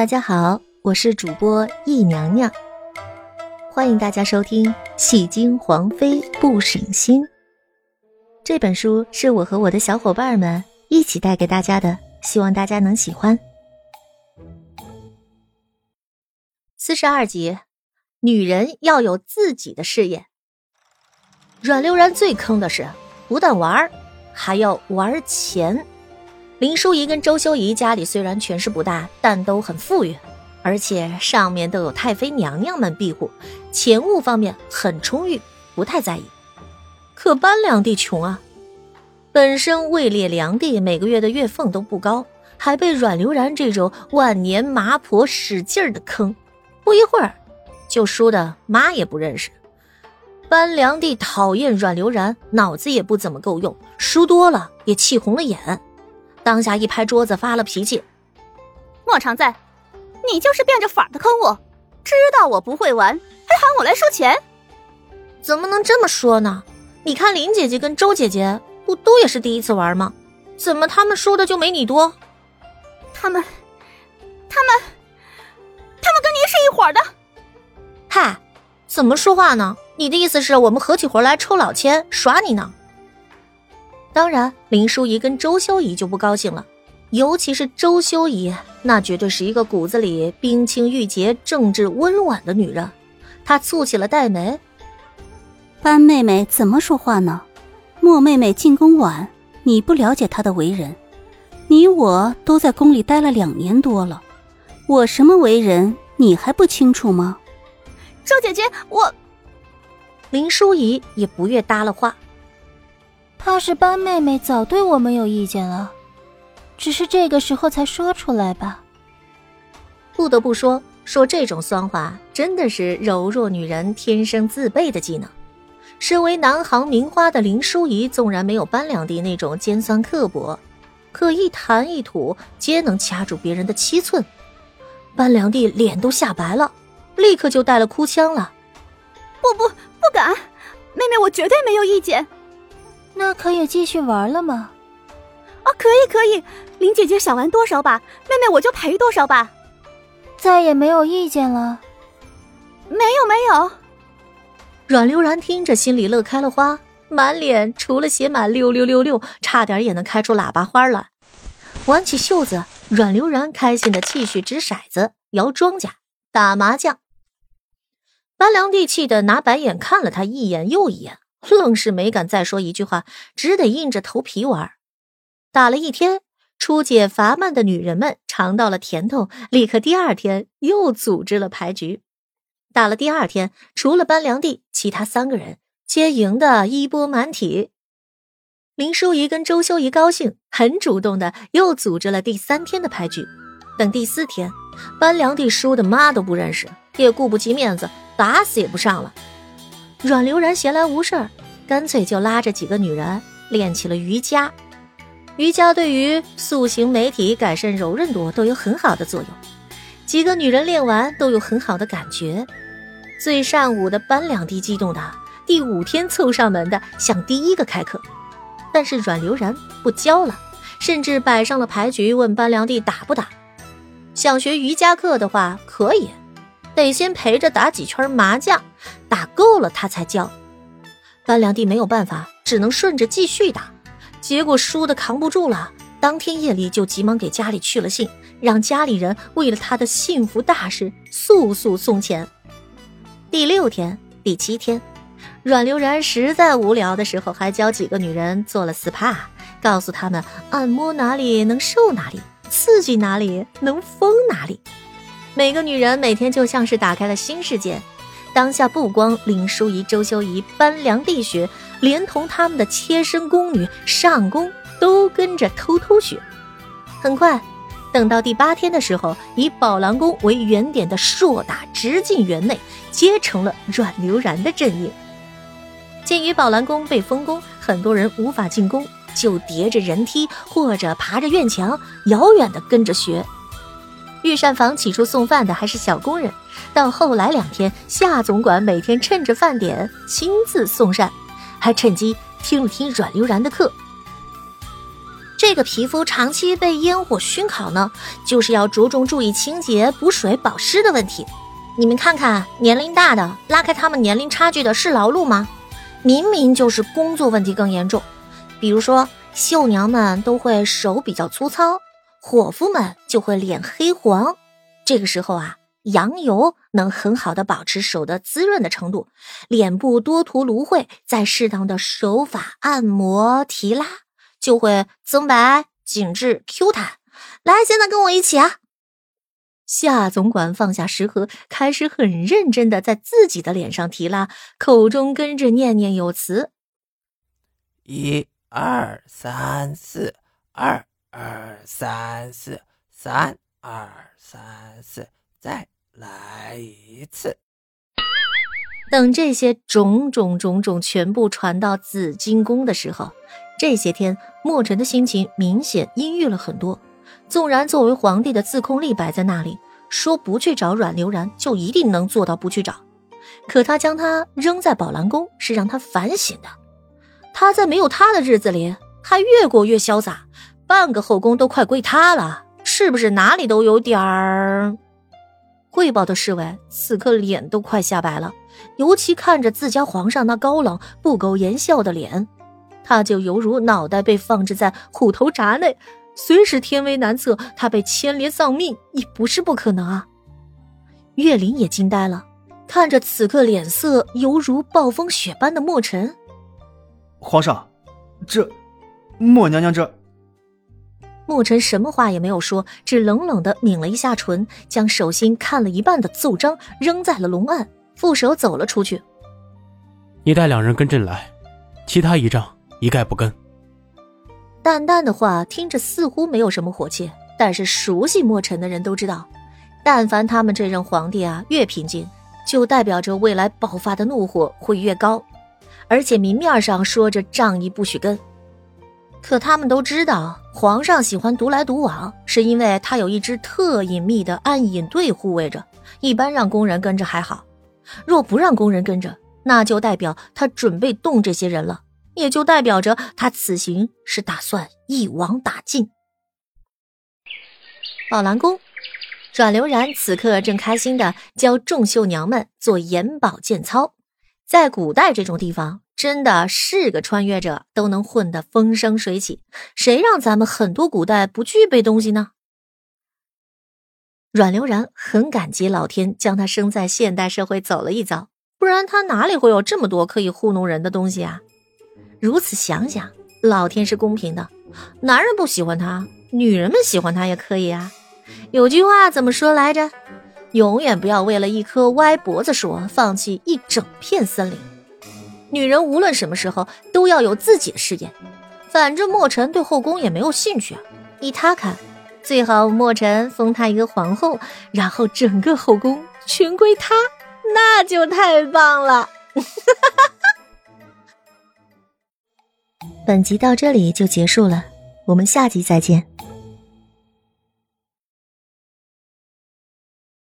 大家好，我是主播易娘娘，欢迎大家收听《戏精皇妃不省心》这本书，是我和我的小伙伴们一起带给大家的，希望大家能喜欢。四十二集，女人要有自己的事业。阮流然最坑的是，不但玩，还要玩钱。林淑仪跟周修仪家里虽然权势不大，但都很富裕，而且上面都有太妃娘娘们庇护，钱物方面很充裕，不太在意。可班良娣穷啊，本身位列良娣每个月的月俸都不高，还被阮流然这种万年麻婆使劲儿的坑，不一会儿就输的妈也不认识。班良娣讨厌阮流然，脑子也不怎么够用，输多了也气红了眼。当下一拍桌子，发了脾气：“莫常在，你就是变着法的坑我，知道我不会玩，还喊我来收钱，怎么能这么说呢？你看林姐姐跟周姐姐不都也是第一次玩吗？怎么他们输的就没你多？他们，他们，他们跟您是一伙的。嗨，怎么说话呢？你的意思是我们合起伙来抽老千耍你呢？”当然，林淑仪跟周修仪就不高兴了，尤其是周修仪，那绝对是一个骨子里冰清玉洁、正直温婉的女人。她蹙起了黛眉：“班妹妹怎么说话呢？莫妹妹进宫晚，你不了解她的为人。你我都在宫里待了两年多了，我什么为人你还不清楚吗？”周姐姐，我林淑仪也不愿搭了话。怕是班妹妹早对我们有意见了，只是这个时候才说出来吧。不得不说，说这种酸话真的是柔弱女人天生自备的技能。身为南航名花的林淑仪，纵然没有班两弟那种尖酸刻薄，可一谈一吐皆能掐住别人的七寸。班两弟脸都吓白了，立刻就带了哭腔了：“不不不敢，妹妹我绝对没有意见。”那可以继续玩了吗？啊，可以可以，林姐姐想玩多少把，妹妹我就赔多少把。再也没有意见了。没有没有。阮流然听着心里乐开了花，满脸除了写满六六六六，差点也能开出喇叭花来。挽起袖子，阮流然开心的继续掷骰子、摇庄稼、打麻将。班良娣气的拿白眼看了他一眼又一眼。愣是没敢再说一句话，只得硬着头皮玩。打了一天，初解乏闷的女人们尝到了甜头，立刻第二天又组织了牌局。打了第二天，除了班良娣，其他三个人皆赢得衣钵满体。林淑仪跟周修仪高兴，很主动的又组织了第三天的牌局。等第四天，班良娣输的妈都不认识，也顾不及面子，打死也不上了。阮流然闲来无事儿，干脆就拉着几个女人练起了瑜伽。瑜伽对于塑形美体、改善柔韧度都有很好的作用。几个女人练完都有很好的感觉。最善舞的班两娣激动的，第五天凑上门的想第一个开课，但是阮流然不教了，甚至摆上了牌局，问班良娣打不打。想学瑜伽课的话，可以。得先陪着打几圈麻将，打够了他才叫。班良娣没有办法，只能顺着继续打。结果输的扛不住了，当天夜里就急忙给家里去了信，让家里人为了他的幸福大事速速送钱。第六天、第七天，阮流然实在无聊的时候，还教几个女人做了 SPA，告诉他们按摩哪里能瘦哪里，刺激哪里能疯哪里。每个女人每天就像是打开了新世界。当下不光林淑仪、周修仪、班良娣学，连同他们的贴身宫女上宫都跟着偷偷学。很快，等到第八天的时候，以宝兰宫为原点的硕大直进园内，皆成了阮流然的阵营。鉴于宝兰宫被封宫，很多人无法进宫，就叠着人梯或者爬着院墙，遥远的跟着学。御膳房起初送饭的还是小工人，到后来两天，夏总管每天趁着饭点亲自送膳，还趁机听了听阮流然的课。这这个皮肤长期被烟火熏烤呢，就是要着重注意清洁、补水、保湿的问题。你们看看，年龄大的拉开他们年龄差距的是劳碌吗？明明就是工作问题更严重。比如说，绣娘们都会手比较粗糙，伙夫们就会脸黑黄。这个时候啊。羊油能很好的保持手的滋润的程度，脸部多涂芦荟，再适当的手法按摩提拉，就会增白、紧致、Q 弹。来，现在跟我一起啊！夏总管放下食盒，开始很认真的在自己的脸上提拉，口中跟着念念有词：一二三四，二二三四，三二三四。再来一次。等这些种种种种全部传到紫金宫的时候，这些天墨尘的心情明显阴郁了很多。纵然作为皇帝的自控力摆在那里，说不去找阮流然就一定能做到不去找，可他将他扔在宝兰宫是让他反省的。他在没有他的日子里还越过越潇洒，半个后宫都快归他了，是不是哪里都有点儿？汇报的侍卫此刻脸都快吓白了，尤其看着自家皇上那高冷不苟言笑的脸，他就犹如脑袋被放置在虎头铡内，随时天危难测，他被牵连丧命也不是不可能啊。岳林也惊呆了，看着此刻脸色犹如暴风雪般的墨尘，皇上，这莫娘娘这。墨尘什么话也没有说，只冷冷的抿了一下唇，将手心看了一半的奏章扔在了龙案，负手走了出去。你带两人跟朕来，其他仪仗一概不跟。淡淡的话听着似乎没有什么火气，但是熟悉墨尘的人都知道，但凡他们这任皇帝啊越平静，就代表着未来爆发的怒火会越高，而且明面上说着仗义不许跟。可他们都知道，皇上喜欢独来独往，是因为他有一支特隐秘的暗影队护卫着。一般让工人跟着还好，若不让工人跟着，那就代表他准备动这些人了，也就代表着他此行是打算一网打尽。宝兰宫，阮流然此刻正开心的教众绣娘们做眼保健操，在古代这种地方。真的是个穿越者都能混得风生水起，谁让咱们很多古代不具备东西呢？阮流然很感激老天将他生在现代社会走了一遭，不然他哪里会有这么多可以糊弄人的东西啊？如此想想，老天是公平的，男人不喜欢他，女人们喜欢他也可以啊。有句话怎么说来着？永远不要为了一棵歪脖子树放弃一整片森林。女人无论什么时候都要有自己的事业，反正墨尘对后宫也没有兴趣啊。依他看，最好墨尘封她一个皇后，然后整个后宫全归她，那就太棒了。本集到这里就结束了，我们下集再见。